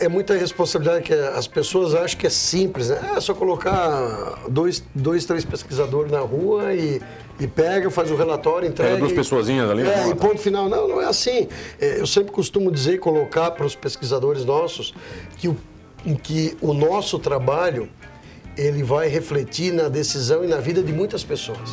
é, é, muita responsabilidade que as pessoas acham que é simples, né? É só colocar dois, dois três pesquisadores na rua e, e pega, faz o relatório, entrega. Pega duas pessoazinhas ali. É, e ponto final. Não, não é assim. É, eu sempre costumo dizer e colocar para os pesquisadores nossos que o, que o nosso trabalho ele vai refletir na decisão e na vida de muitas pessoas.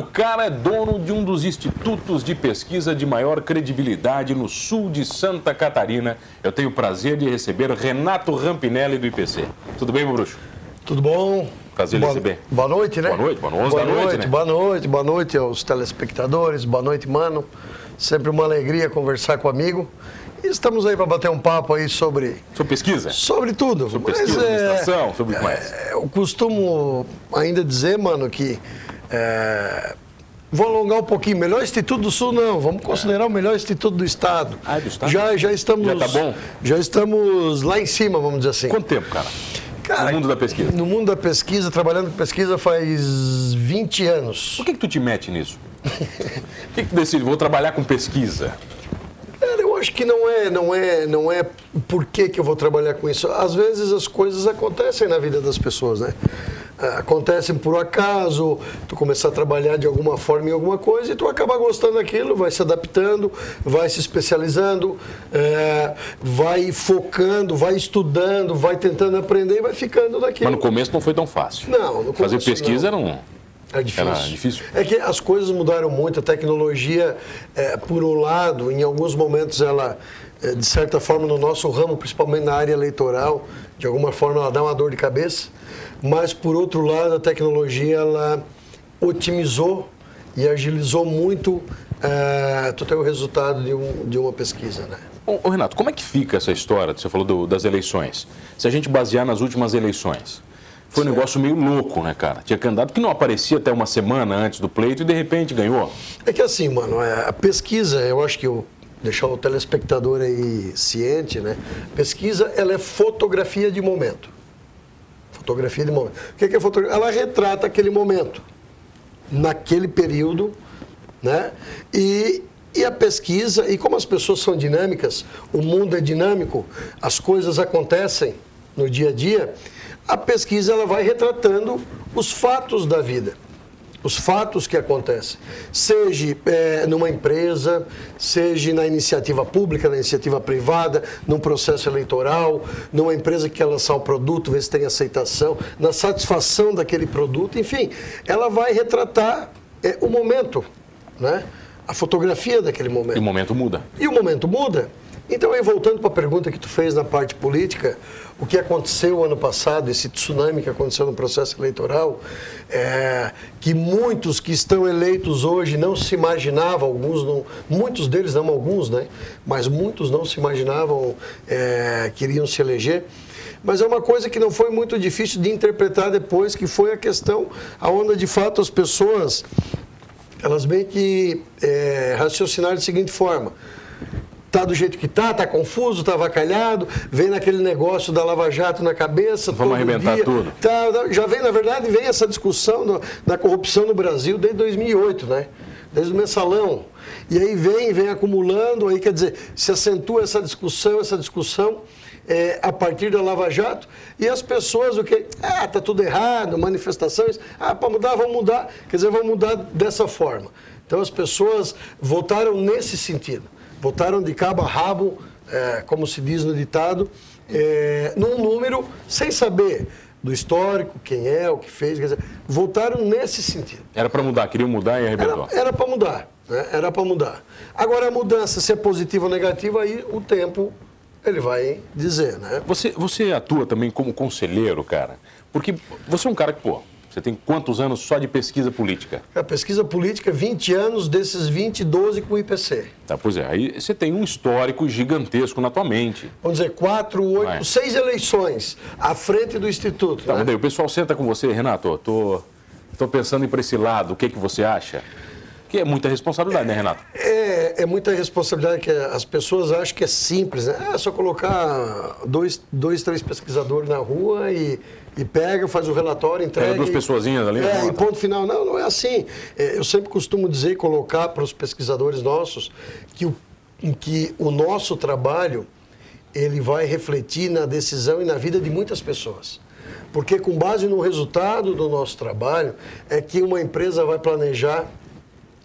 O cara é dono de um dos institutos de pesquisa de maior credibilidade no sul de Santa Catarina. Eu tenho o prazer de receber Renato Rampinelli do IPC. Tudo bem, meu bruxo? Tudo bom? Prazer boa, receber. Boa noite, né? Boa noite, boa noite, boa noite, noite, né? Boa noite, boa noite aos telespectadores, boa noite, mano. Sempre uma alegria conversar com amigo. E estamos aí para bater um papo aí sobre... Sobre pesquisa? Sobre tudo. Sobre pesquisa, é, administração, sobre o que mais? É, eu costumo ainda dizer, mano, que é, vou alongar um pouquinho. Melhor Instituto do Sul, não. Vamos considerar o melhor Instituto do Estado. Ah, é do Estado? Já, já estamos. Já tá bom? Já estamos lá em cima, vamos dizer assim. Quanto tempo, cara? Cara, no mundo da pesquisa? No mundo da pesquisa, trabalhando com pesquisa faz 20 anos. Por que, que tu te mete nisso? Por que, que tu decide? Vou trabalhar com pesquisa. Cara, eu acho que não é, não é, não é por que, que eu vou trabalhar com isso. Às vezes as coisas acontecem na vida das pessoas, né? Acontecem por acaso, tu começar a trabalhar de alguma forma em alguma coisa e tu acaba gostando daquilo, vai se adaptando, vai se especializando, é, vai focando, vai estudando, vai tentando aprender e vai ficando daquilo. Mas no começo não foi tão fácil. Não, no começo Fazer pesquisa não. era um... É difícil. Era difícil. É que as coisas mudaram muito, a tecnologia, é, por um lado, em alguns momentos ela, é, de certa forma, no nosso ramo, principalmente na área eleitoral, de alguma forma ela dá uma dor de cabeça mas por outro lado a tecnologia ela otimizou e agilizou muito tu tem o resultado de, um, de uma pesquisa, né? Ô, Renato, como é que fica essa história? Você falou do, das eleições. Se a gente basear nas últimas eleições, foi certo. um negócio meio louco, né, cara? Tinha candidato que não aparecia até uma semana antes do pleito e de repente ganhou. É que assim, mano, é, a pesquisa, eu acho que eu deixar o telespectador aí ciente, né? Pesquisa, ela é fotografia de momento. Fotografia de momento. O que é, fotografia? Ela retrata aquele momento, naquele período, né? E, e a pesquisa, e como as pessoas são dinâmicas, o mundo é dinâmico, as coisas acontecem no dia a dia, a pesquisa ela vai retratando os fatos da vida os fatos que acontecem, seja é, numa empresa, seja na iniciativa pública, na iniciativa privada, num processo eleitoral, numa empresa que quer lançar um produto, ver se tem aceitação, na satisfação daquele produto, enfim, ela vai retratar é, o momento, né? a fotografia daquele momento. E o momento muda. E o momento muda. Então, aí, voltando para a pergunta que tu fez na parte política, o que aconteceu ano passado, esse tsunami que aconteceu no processo eleitoral, é, que muitos que estão eleitos hoje não se imaginavam, alguns não, muitos deles não alguns, né? Mas muitos não se imaginavam é, que iriam se eleger. Mas é uma coisa que não foi muito difícil de interpretar depois, que foi a questão aonde de fato as pessoas elas meio que é, raciocinaram da seguinte forma tá do jeito que tá, tá confuso, tá avacalhado, vem naquele negócio da Lava Jato na cabeça. Vamos arrebentar dia. tudo. Tá, tá, já vem, na verdade, vem essa discussão do, da corrupção no Brasil desde 2008, né? Desde o mensalão. E aí vem, vem acumulando, aí quer dizer, se acentua essa discussão, essa discussão é, a partir da Lava Jato, e as pessoas, o que? Ah, tá tudo errado, manifestações, ah, para mudar, vamos mudar. Quer dizer, vamos mudar dessa forma. Então as pessoas votaram nesse sentido votaram de cabo a rabo, é, como se diz no ditado, é, num número sem saber do histórico, quem é, o que fez, quer dizer, votaram nesse sentido. Era para mudar, queriam mudar e arrebentou. Era para mudar, né? era para mudar. Agora a mudança, se é positiva ou negativa, aí o tempo ele vai dizer, né? Você, você atua também como conselheiro, cara, porque você é um cara que, pô, Você tem quantos anos só de pesquisa política? A pesquisa política, 20 anos, desses 20, 12 com o IPC. Tá, pois é, aí você tem um histórico gigantesco na tua mente. Vamos dizer, quatro, oito, Vai. seis eleições à frente do Instituto. Tá, né? daí o pessoal senta com você, Renato, tô, tô pensando em para esse lado, o que, que você acha? Que é muita responsabilidade, né, Renato? É, é muita responsabilidade que as pessoas acham que é simples, né? É só colocar dois, dois três pesquisadores na rua e, e pega, faz o relatório, entrega. duas e- pessoazinhas ali, É, né? e ponto final. Não, não é assim. É, eu sempre costumo dizer, e colocar para os pesquisadores nossos, que o, que o nosso trabalho ele vai refletir na decisão e na vida de muitas pessoas. Porque com base no resultado do nosso trabalho é que uma empresa vai planejar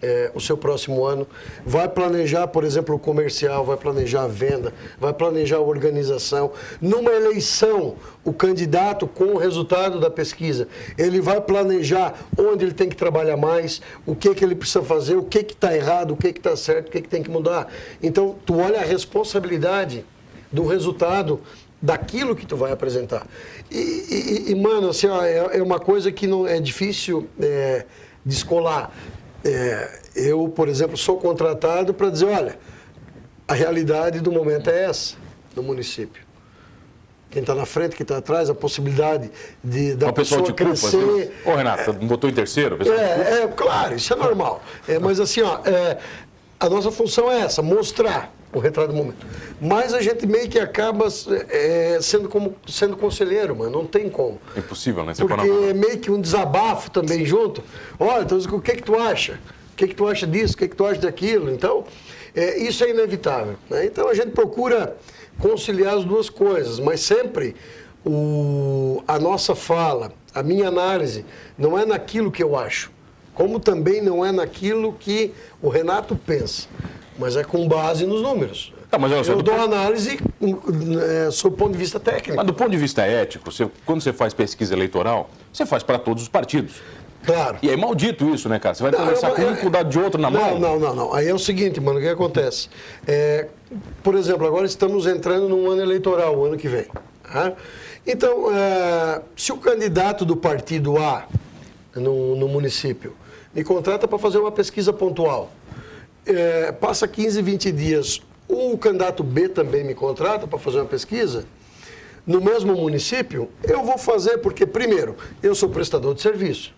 é, o seu próximo ano, vai planejar, por exemplo, o comercial, vai planejar a venda, vai planejar a organização. Numa eleição, o candidato, com o resultado da pesquisa, ele vai planejar onde ele tem que trabalhar mais, o que, que ele precisa fazer, o que está errado, o que está certo, o que, que tem que mudar. Então, tu olha a responsabilidade do resultado daquilo que tu vai apresentar. E, e- e, mano, assim, ó, é, é uma coisa que não é difícil é, descolar. É, eu, por exemplo, sou contratado para dizer, olha, a realidade do momento é essa, no município. Quem está na frente, quem está atrás, a possibilidade de, da o pessoal pessoa te culpa. crescer. Assim, Ô, Renato, me botou em terceiro? É, é, claro, isso é normal. É, mas assim, ó, é, a nossa função é essa, mostrar o retrato do momento. Mas a gente meio que acaba é, sendo, como, sendo conselheiro, mano, não tem como. É impossível, né? Você na Porque mão. é meio que um desabafo também junto. Olha, então, o que que tu acha? O que que tu acha disso? O que que tu acha daquilo? Então, é, isso é inevitável. né? Então, a gente procura conciliar as duas coisas, mas sempre o, a nossa fala, a minha análise, não é naquilo que eu acho, como também não é naquilo que o Renato pensa, mas é com base nos números. Tá, mas olha eu do dou ponto- análise é, sob o ponto de vista técnico. Mas do ponto de vista ético, você- quando você faz pesquisa eleitoral, você faz para todos os partidos. Claro. E é maldito isso, né, cara? Você vai Não, conversar uma- com um é- dado de outro na mão. Não, não, não, não. Aí é o seguinte, mano, o que acontece? É, por exemplo, agora estamos entrando num ano eleitoral, o ano que vem. tá? Então, é, se o candidato do partido A no, no município me contrata para fazer uma pesquisa pontual, é, passa 15, 20 dias, o candidato B também me contrata para fazer uma pesquisa, no mesmo município, eu vou fazer porque, primeiro, eu sou prestador de serviço.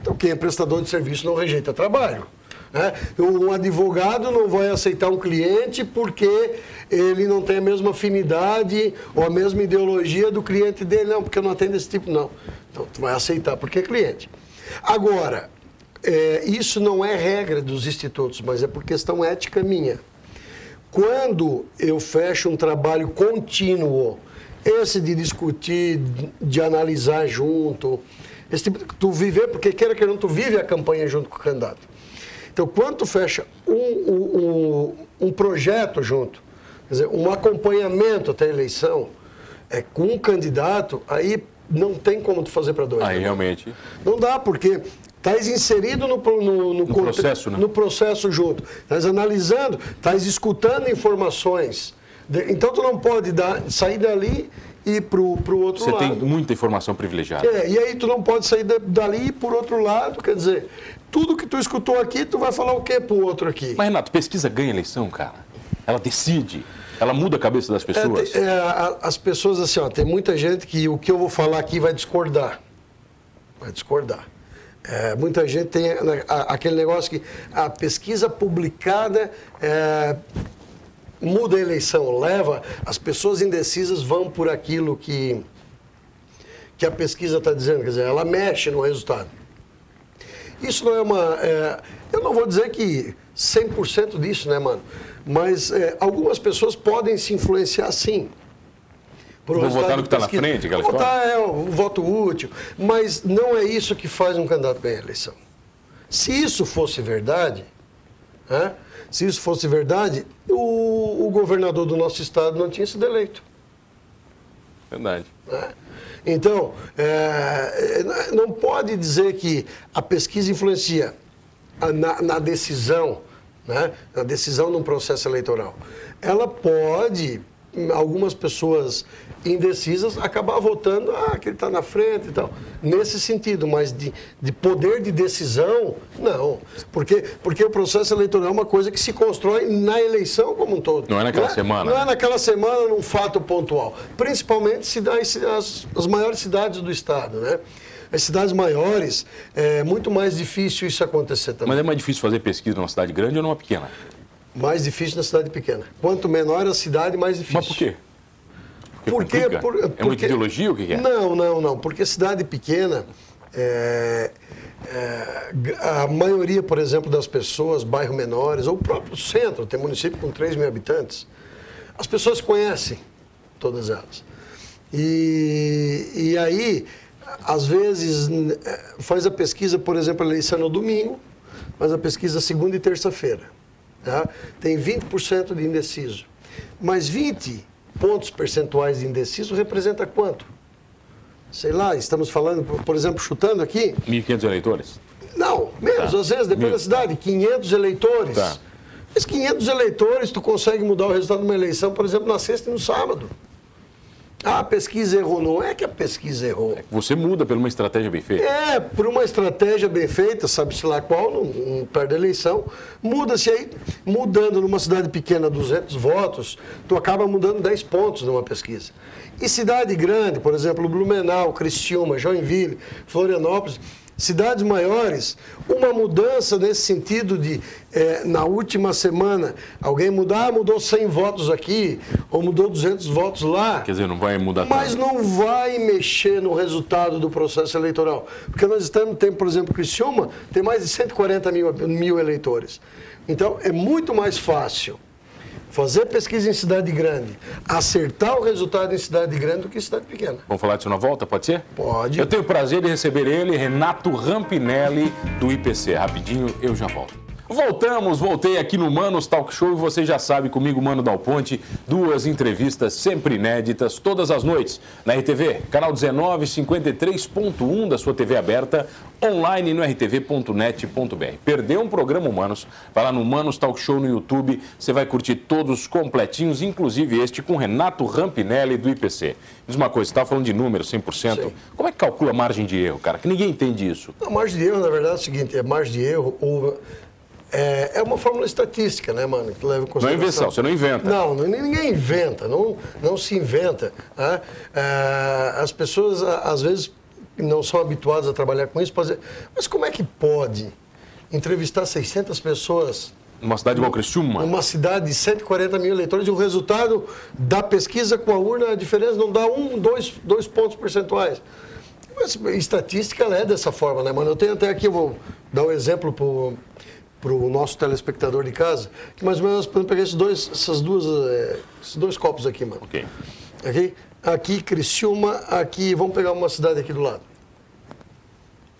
Então, quem é prestador de serviço não rejeita trabalho. né? Um advogado não vai aceitar um cliente porque ele não tem a mesma afinidade ou a mesma ideologia do cliente dele. Não, porque eu não atendo esse tipo, não. Então, tu vai aceitar porque é cliente. Agora, é, isso não é regra dos institutos, mas é por questão ética minha. Quando eu fecho um trabalho contínuo, esse de discutir, de analisar junto, esse tipo de, tu viver, porque queira que não, tu vive a campanha junto com o candidato. Então, quando tu fecha um, um, um, projeto junto, quer dizer, um acompanhamento até a eleição, é, com um candidato, aí não tem como tu fazer para dois. Aí né? realmente. Não dá, porque estás inserido no, no, no, conte- processo, né? no processo junto. Estás analisando, estás escutando informações. Então tu não pode dar, sair dali e ir para o outro Você lado. tem muita informação privilegiada. É, e aí tu não pode sair da- dali e ir por outro lado, quer dizer, tudo que tu escutou aqui, tu vai falar o quê pro outro aqui? Mas, Renato, pesquisa ganha eleição, cara. Ela decide. Ela muda a cabeça das É, pessoas. é, a- as pessoas assim, ó, tem muita gente que o que eu vou falar aqui vai discordar. Vai discordar. É, muita gente tem né, aquele negócio que a pesquisa publicada é, muda a eleição, leva, as pessoas indecisas vão por aquilo que, que a pesquisa está dizendo, quer dizer, ela mexe no resultado. Isso não é uma. é, eu não vou dizer que 100% disso, né, mano? Mas é, algumas pessoas podem se influenciar sim. Por Vou votar no que tá na frente, aquela Vou votar é o voto útil. Mas não é isso que faz um candidato ganhar a eleição. Se isso fosse verdade, né, se isso fosse verdade, o, o governador do nosso estado não tinha sido eleito. Verdade. né? Então, é, é, não pode dizer que a pesquisa influencia na, na decisão, né? na decisão num processo eleitoral. Ela pode algumas pessoas indecisas acabar votando, ah, que ele está na frente e tal. Nesse sentido, mas de, de poder de decisão, não. Porque, porque o processo eleitoral é uma coisa que se constrói na eleição como um todo. Não é naquela não é, semana. Não é naquela semana, num fato pontual. Principalmente se dá as, as maiores cidades do Estado, né? As cidades maiores, é muito mais difícil isso acontecer também. Mas é mais difícil fazer pesquisa numa cidade grande ou numa pequena? Mais difícil na cidade pequena. Quanto menor a cidade, mais difícil. Mas por quê? Porque, porque, por, porque, é muita ideologia o que é? Não, não, não. Porque cidade pequena, é, é, a maioria, por exemplo, das pessoas, bairros menores, ou o próprio centro, tem município com 3 mil habitantes, as pessoas conhecem todas elas. E, e aí, às vezes, faz a pesquisa, por exemplo, a eleição no domingo, faz a pesquisa segunda e terça-feira. Tá? Tem 20% de indeciso. Mas 20 pontos percentuais de indeciso representa quanto? Sei lá, estamos falando, por exemplo, chutando aqui. 1.500 eleitores? Não, menos, tá. às vezes, depende Mil. da cidade, 500 eleitores. Tá. Esses 500 eleitores, tu consegue mudar o resultado de uma eleição, por exemplo, na sexta e no sábado. Ah, a pesquisa errou. Não é que a pesquisa errou. É você muda por uma estratégia bem feita. É, por uma estratégia bem feita, sabe-se lá qual, não, não perde a eleição. Muda-se aí, mudando numa cidade pequena 200 votos, tu acaba mudando 10 pontos numa pesquisa. E cidade grande, por exemplo, Blumenau, Criciúma, Joinville, Florianópolis, cidades maiores, uma mudança nesse sentido de, é, na última semana, alguém mudar, ah, mudou 100 votos aqui, ou mudou 200 votos lá. Quer dizer, não vai mudar Mas não vai mexer no resultado do processo eleitoral. Porque nós estamos, tem, por exemplo, Criciúma, tem mais de 140 mil, mil eleitores. Então, é muito mais fácil fazer pesquisa em cidade grande, acertar o resultado em cidade grande do que em cidade pequena. Vamos falar disso na volta, pode ser? Pode. Eu tenho o prazer de receber ele, Renato Rampinelli, do IPC. Rapidinho, eu já volto. Voltamos, voltei aqui no Manos Talk Show e você já sabe, comigo, Mano Dal Ponte, duas entrevistas sempre inéditas, todas as noites, na RTV, canal 1953.1 da sua TV aberta, online no rtv.net.br. Perdeu um programa Humanos? Vai lá no Manos Talk Show no YouTube, você vai curtir todos completinhos, inclusive este com Renato Rampinelli do IPC. Diz uma coisa, você estava falando de números, 100%. Sim. Como é que calcula a margem de erro, cara? Que ninguém entende isso. A margem de erro, na verdade, é o seguinte, é margem de erro ou é, é uma fórmula estatística, né, mano? Que leva em Não é invenção, você não inventa. Não, ninguém inventa, não, não se inventa. Né? É, as pessoas, às vezes, não são habituadas a trabalhar com isso, dizer, mas como é que pode entrevistar 600 pessoas uma cidade igual Criciúma? Uma cidade de 140 mil eleitores e o resultado da pesquisa com a urna, a diferença não dá um, dois, dois pontos percentuais. Mas estatística é dessa forma, né, mano? Eu tenho até aqui, eu vou dar um exemplo para o nosso telespectador de casa, que mais ou menos podemos pegar esses dois, essas duas, é, esses dois copos aqui, mano. Ok. Aqui, aqui Criciúma, aqui, vamos pegar uma cidade aqui do lado.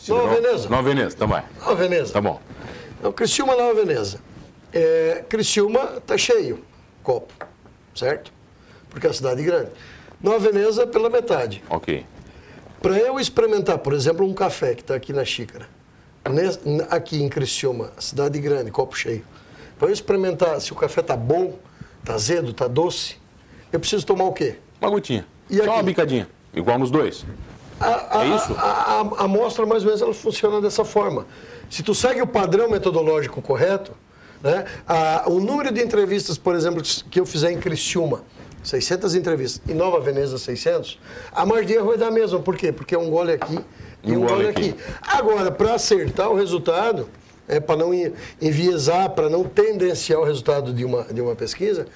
Nova Veneza. Nova Veneza, tá bom. Nova Veneza. Tá bom. Então, Criciúma, Nova Veneza. É, Criciúma tá cheio, copo, certo? Porque é a cidade grande. Nova Veneza pela metade. Ok. Para eu experimentar, por exemplo, um café que está aqui na xícara, aqui em Criciúma, cidade grande, copo cheio, para eu experimentar se o café tá bom, tá azedo, tá doce, eu preciso tomar o quê? Uma gotinha. E Só aqui? uma bicadinha, igual nos dois. A, a, é isso? A, a, amostra, mais ou menos, ela funciona dessa forma. Se tu segue o padrão metodológico correto, né, o número de entrevistas, por exemplo, que eu fizer em Criciúma, 600 entrevistas, em Nova Veneza 600, a margem de erro vai dar a mesma. Por quê? Porque é um gole aqui e um gole aqui. aqui. Agora, para acertar o resultado, é, para não enviesar, para não tendenciar o resultado de uma, de uma pesquisa,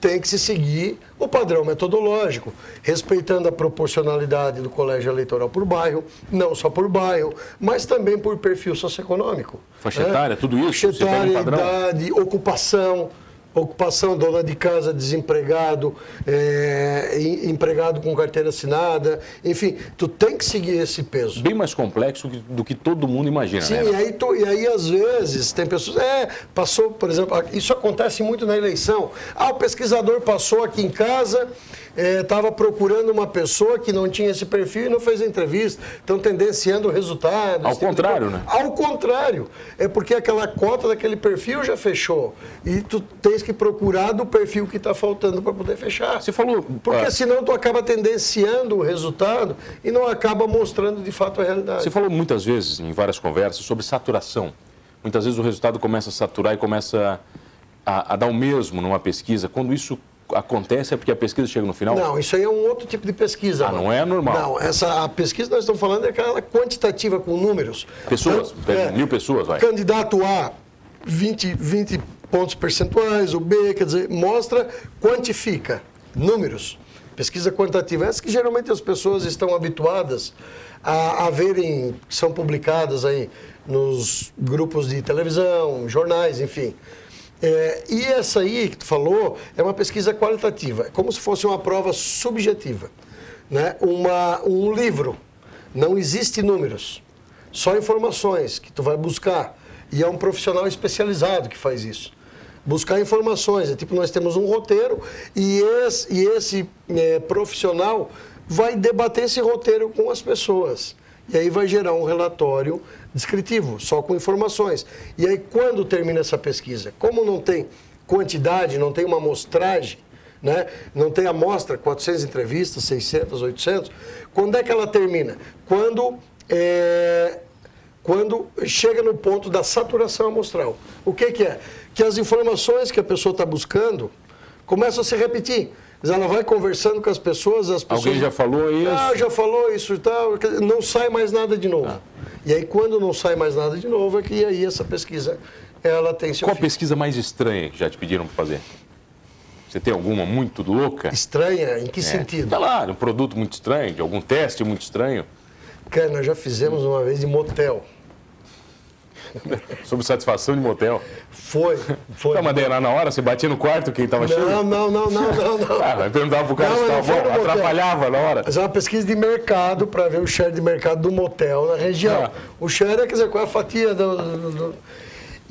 tem que se seguir o padrão metodológico, respeitando a proporcionalidade do colégio eleitoral por bairro, não só por bairro, mas também por perfil socioeconômico. Faixa né? etária, tudo isso? Faixa etária, um idade, ocupação, ocupação, dona de casa desempregado, é, empregado com carteira assinada, enfim, tu tem que seguir esse peso. Bem mais complexo do que todo mundo imagina, Sim, né? e aí, tu, e aí às vezes tem pessoas, é, passou, por exemplo, isso acontece muito na eleição, ah, o pesquisador passou aqui em casa estava é, procurando uma pessoa que não tinha esse perfil e não fez a entrevista. Estão tendenciando o resultado. Ao tipo contrário, né? Ao contrário. É porque aquela cota daquele perfil já fechou. E tu tens que procurar do perfil que está faltando para poder fechar. Você falou. Porque ah, senão tu acaba tendenciando o resultado e não acaba mostrando de fato a realidade. Você falou muitas vezes, em várias conversas, sobre saturação. Muitas vezes o resultado começa a saturar e começa a, a dar o mesmo numa pesquisa. Quando isso acontece é porque a pesquisa chega no final? Não, isso aí é um outro tipo de pesquisa. Ah, não é normal? Não, essa, a pesquisa que nós estamos falando é aquela quantitativa com números. Pessoas, Então, é, mil pessoas, vai. Candidato A, 20, 20 pontos percentuais, o B, quer dizer, mostra, quantifica, números. Pesquisa quantitativa, essa que geralmente as pessoas estão habituadas a, a verem, são publicadas aí nos grupos de televisão, jornais, enfim. É, e essa aí que tu falou é uma pesquisa qualitativa, é como se fosse uma prova subjetiva. Né? Uma, um livro, não existe números, só informações que tu vai buscar. E é um profissional especializado que faz isso. Buscar informações, é tipo, nós temos um roteiro e esse, e esse é, profissional vai debater esse roteiro com as pessoas. E aí vai gerar um relatório descritivo, só com informações. E aí, quando termina essa pesquisa? Como não tem quantidade, não tem uma amostragem, né? não tem amostra, 400 entrevistas, 600, 800, quando é que ela termina? Quando, é, quando chega no ponto da saturação amostral. O que, que é? Que as informações que a pessoa está buscando começam a se repetir. Ela vai conversando com as pessoas, as pessoas. Alguém já falou isso? Ah, já falou isso e tal. Não sai mais nada de novo. Ah. E aí, quando não sai mais nada de novo, é que aí essa pesquisa ela tem seu Qual a pesquisa mais estranha que já te pediram para fazer? Você tem alguma muito louca? Estranha? Em que é. sentido? Tá lá, um produto muito estranho, de algum teste muito estranho. Cara, nós já fizemos uma vez de motel. Sobre satisfação de motel. Foi, foi. Tá, mas daí, na hora, você batia no quarto quem estava cheio? Não, não, não, não, não, não. Ah, vai perguntar pro cara não, se estava bom, atrapalhava na hora. Mas é uma pesquisa de mercado para ver o share de mercado do motel na região. Ah. O share é, quer dizer, qual é a fatia do... do, do...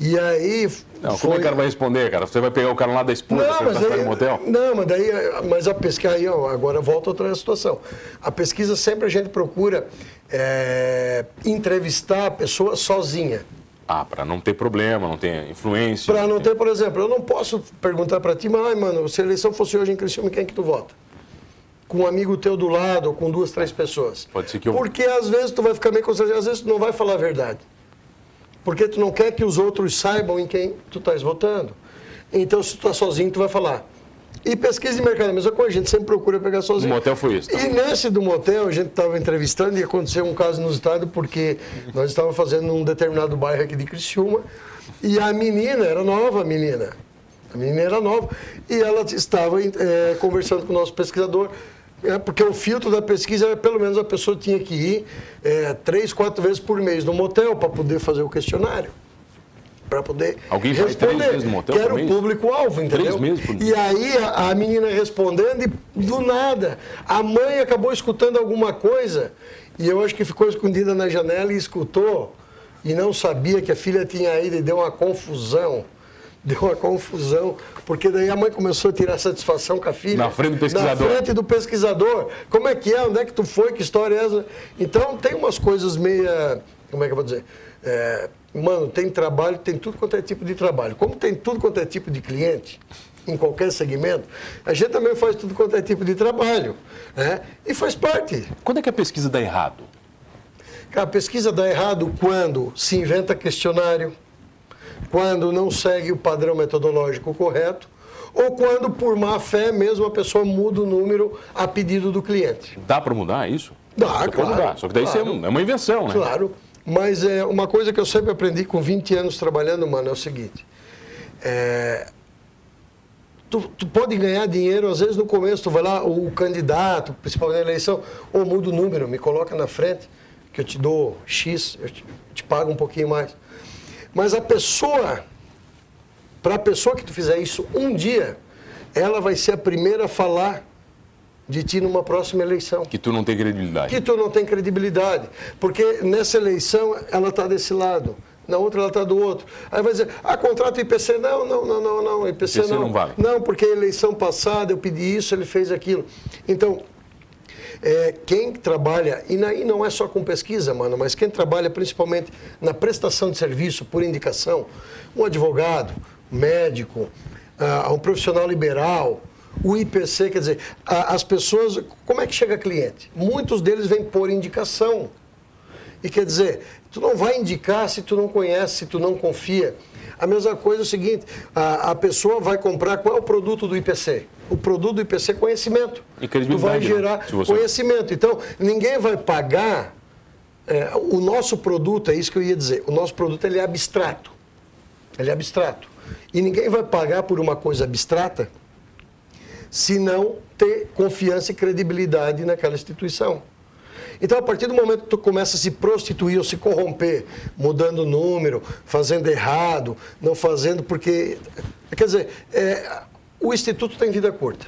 E aí. Não, foi... como é que o cara vai responder, cara? Você vai pegar o cara lá da esposa não, mas aí, no motel? Não, mas daí. Mas a pesquisa. Aí, ó, agora volta outra situação. A pesquisa sempre a gente procura é, entrevistar a pessoa sozinha. Ah, para não ter problema, não ter influência. Para não ter, por exemplo, eu não posso perguntar para ti, mas, mano, se a eleição fosse hoje em Criciúma, quem é que tu vota? Com um amigo teu do lado ou com duas, três pessoas. Pode ser que eu... Porque às vezes tu vai ficar meio constrangido, às vezes tu não vai falar a verdade. Porque tu não quer que os outros saibam em quem tu estás votando. Então, se tu está sozinho, tu vai falar. E pesquisa de mercado, a mesma coisa, a gente sempre procura pegar sozinho. O motel foi isso. Tá? E nesse do motel, a gente estava entrevistando e aconteceu um caso inusitado, porque nós estávamos fazendo um determinado bairro aqui de Criciúma, e a menina, era nova a menina, a menina era nova, e ela estava é, conversando com o nosso pesquisador, é, porque o filtro da pesquisa era pelo menos a pessoa tinha que ir é, três, quatro vezes por mês no motel para poder fazer o questionário para poder Alguém responder. Três vezes no motel que era o público-alvo, entendeu? Três meses por E aí a, a, menina respondendo e do nada a mãe acabou escutando alguma coisa e eu acho que ficou escondida na janela e escutou e não sabia que a filha tinha ido e deu uma confusão. Deu uma confusão, porque daí a mãe começou a tirar satisfação com a filha. Na frente do pesquisador. Na frente do pesquisador. Como é que é? Onde é que tu foi? Que história é essa? Então tem umas coisas meia. Como é que eu vou dizer? É, Mano, tem trabalho, tem tudo quanto é tipo de trabalho. Como tem tudo quanto é tipo de cliente, em qualquer segmento, a gente também faz tudo quanto é tipo de trabalho. Né? E faz parte. Quando é que a pesquisa dá errado? A pesquisa dá errado quando se inventa questionário, quando não segue o padrão metodológico correto, ou quando, por má fé mesmo, a pessoa muda o número a pedido do cliente. Dá para mudar isso? Dá, claro. Mudar. Só que daí claro. é uma invenção, né? Claro. Mas é, uma coisa que eu sempre aprendi com 20 anos trabalhando, mano, é o seguinte. É, tu, tu pode ganhar dinheiro, às vezes no começo, tu vai lá, o candidato, principalmente na eleição, ou muda o número, me coloca na frente, que eu te dou X, eu te, te pago um pouquinho mais. Mas a pessoa, para a pessoa que tu fizer isso um dia, ela vai ser a primeira a falar de ti numa próxima eleição. Que tu não tem credibilidade. Que tu não tem credibilidade. Porque nessa eleição ela está desse lado, na outra ela está do outro. Aí vai dizer, ah, contrato IPC. Não, não, não, não, não. IPC, IPC não. não vale. Não, porque a eleição passada eu pedi isso, ele fez aquilo. Então, é, quem trabalha, e aí não é só com pesquisa, mano, mas quem trabalha principalmente na prestação de serviço por indicação, um advogado, médico, a um profissional liberal, o IPC, quer dizer, a, as pessoas, como é que chega cliente? Muitos deles vêm por indicação. E quer dizer, tu não vai indicar se tu não conhece, se tu não confia. A mesma coisa é o seguinte, a, a pessoa vai comprar, qual é o produto do IPC? O produto do IPC é conhecimento. E tu vai né? gerar você... conhecimento. Então, ninguém vai pagar é, o nosso produto, é isso que eu ia dizer, o nosso produto ele é abstrato. Ele é abstrato. E ninguém vai pagar por uma coisa abstrata se não ter confiança e credibilidade naquela instituição. Então, a partir do momento que tu começa a se prostituir ou se corromper, mudando o número, fazendo errado, não fazendo porque. Quer dizer, é, o Instituto tem vida curta,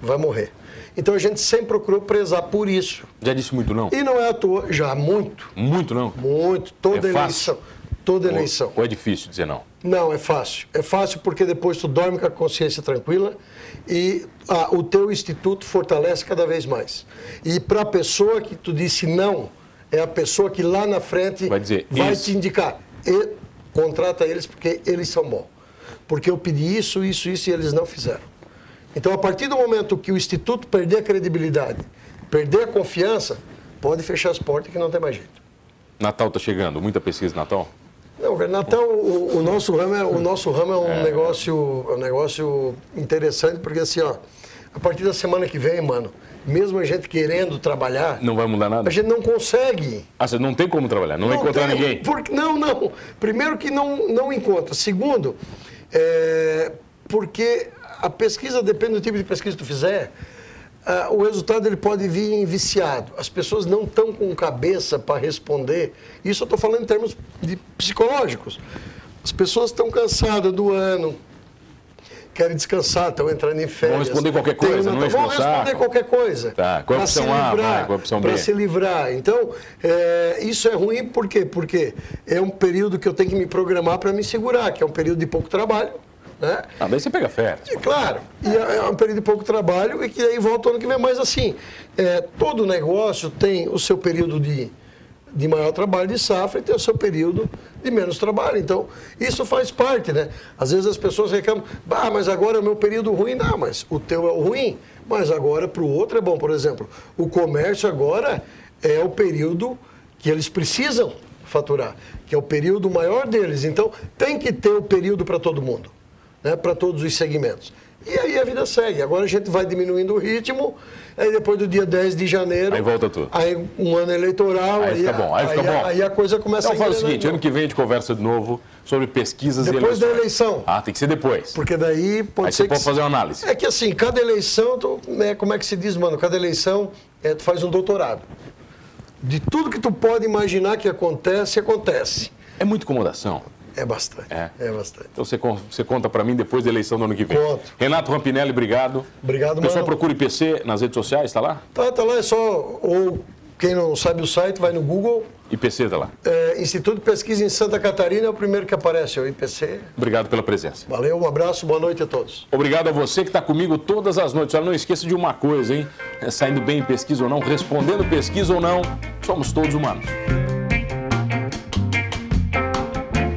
vai morrer. Então a gente sempre procurou prezar por isso. Já disse muito não? E não é à toa, já muito. Muito não? Muito, toda é eleição. Fácil. Toda eleição. Ou é difícil dizer não? Não, é fácil. É fácil porque depois tu dorme com a consciência tranquila e ah, o teu instituto fortalece cada vez mais. E para a pessoa que tu disse não, é a pessoa que lá na frente vai, dizer, vai te indicar. E contrata eles porque eles são bons. Porque eu pedi isso, isso, isso e eles não fizeram. Então, a partir do momento que o instituto perder a credibilidade, perder a confiança, pode fechar as portas que não tem mais jeito. Natal está chegando, muita pesquisa Natal? Não, Natal, o, o, nosso ramo é, o nosso ramo é um, é. Negócio, um negócio interessante, porque assim, ó, a partir da semana que vem, mano, mesmo a gente querendo trabalhar. Não vai mudar nada? A gente não consegue. Ah, você não tem como trabalhar, não, não encontrar tem, ninguém? Porque, não, não. Primeiro que não, não encontra. Segundo, é, porque a pesquisa depende do tipo de pesquisa que tu fizer. Uh, o resultado ele pode vir viciado. As pessoas não estão com cabeça para responder. Isso eu estou falando em termos de psicológicos. As pessoas estão cansadas do ano, querem descansar, estão entrando em férias. Vão responder qualquer coisa, não Vão responder qualquer coisa. Tá. Qual a opção A, vai, qual a opção B? Para se livrar. Então, é, isso é ruim por quê? Porque é um período que eu tenho que me programar para me segurar, que é um período de pouco trabalho né? Ah, daí você pega férias. É, claro, e é, é um período de pouco trabalho e que aí volta o ano que vem. Mas assim, é, todo negócio tem o seu período de, de maior trabalho de safra e tem o seu período de menos trabalho. Então, isso faz parte, né? Às vezes as pessoas reclamam, ah, mas agora é o meu período ruim. Não, mas o teu é o ruim, mas agora para o outro é bom. Por exemplo, o comércio agora é o período que eles precisam faturar, que é o período maior deles. Então, tem que ter o período para todo mundo né, para todos os segmentos. E aí a vida segue. Agora a gente vai diminuindo o ritmo, aí depois do dia 10 de janeiro. Aí volta tudo. Aí um ano eleitoral. Aí, aí fica bom, aí, fica aí, bom. Aí a coisa começa então, a Então faz o seguinte: ano que vem a gente conversa de novo sobre pesquisas depois e eleições. Depois da eleição. Ah, tem que ser depois. Porque daí pode aí ser. Você pode fazer uma análise. É que assim, cada eleição, tu, é, como é que se diz, mano? Cada eleição é, tu faz um doutorado. De tudo que tu pode imaginar que acontece, acontece. É muita incomodação. É bastante. É, é bastante. Então você, você conta para mim depois da eleição do ano que vem. Conto. Renato Rampinelli, obrigado. Obrigado, mano. Pessoal procura IPC nas redes sociais, está lá? Tá, tá lá, é só. Ou quem não sabe o site, vai no Google. IPC está lá. É, Instituto de Pesquisa em Santa Catarina é o primeiro que aparece, é o IPC. Obrigado pela presença. Valeu, um abraço, boa noite a todos. Obrigado a você que está comigo todas as noites. Olha, não esqueça de uma coisa, hein? É saindo bem em pesquisa ou não, respondendo pesquisa ou não, somos todos humanos.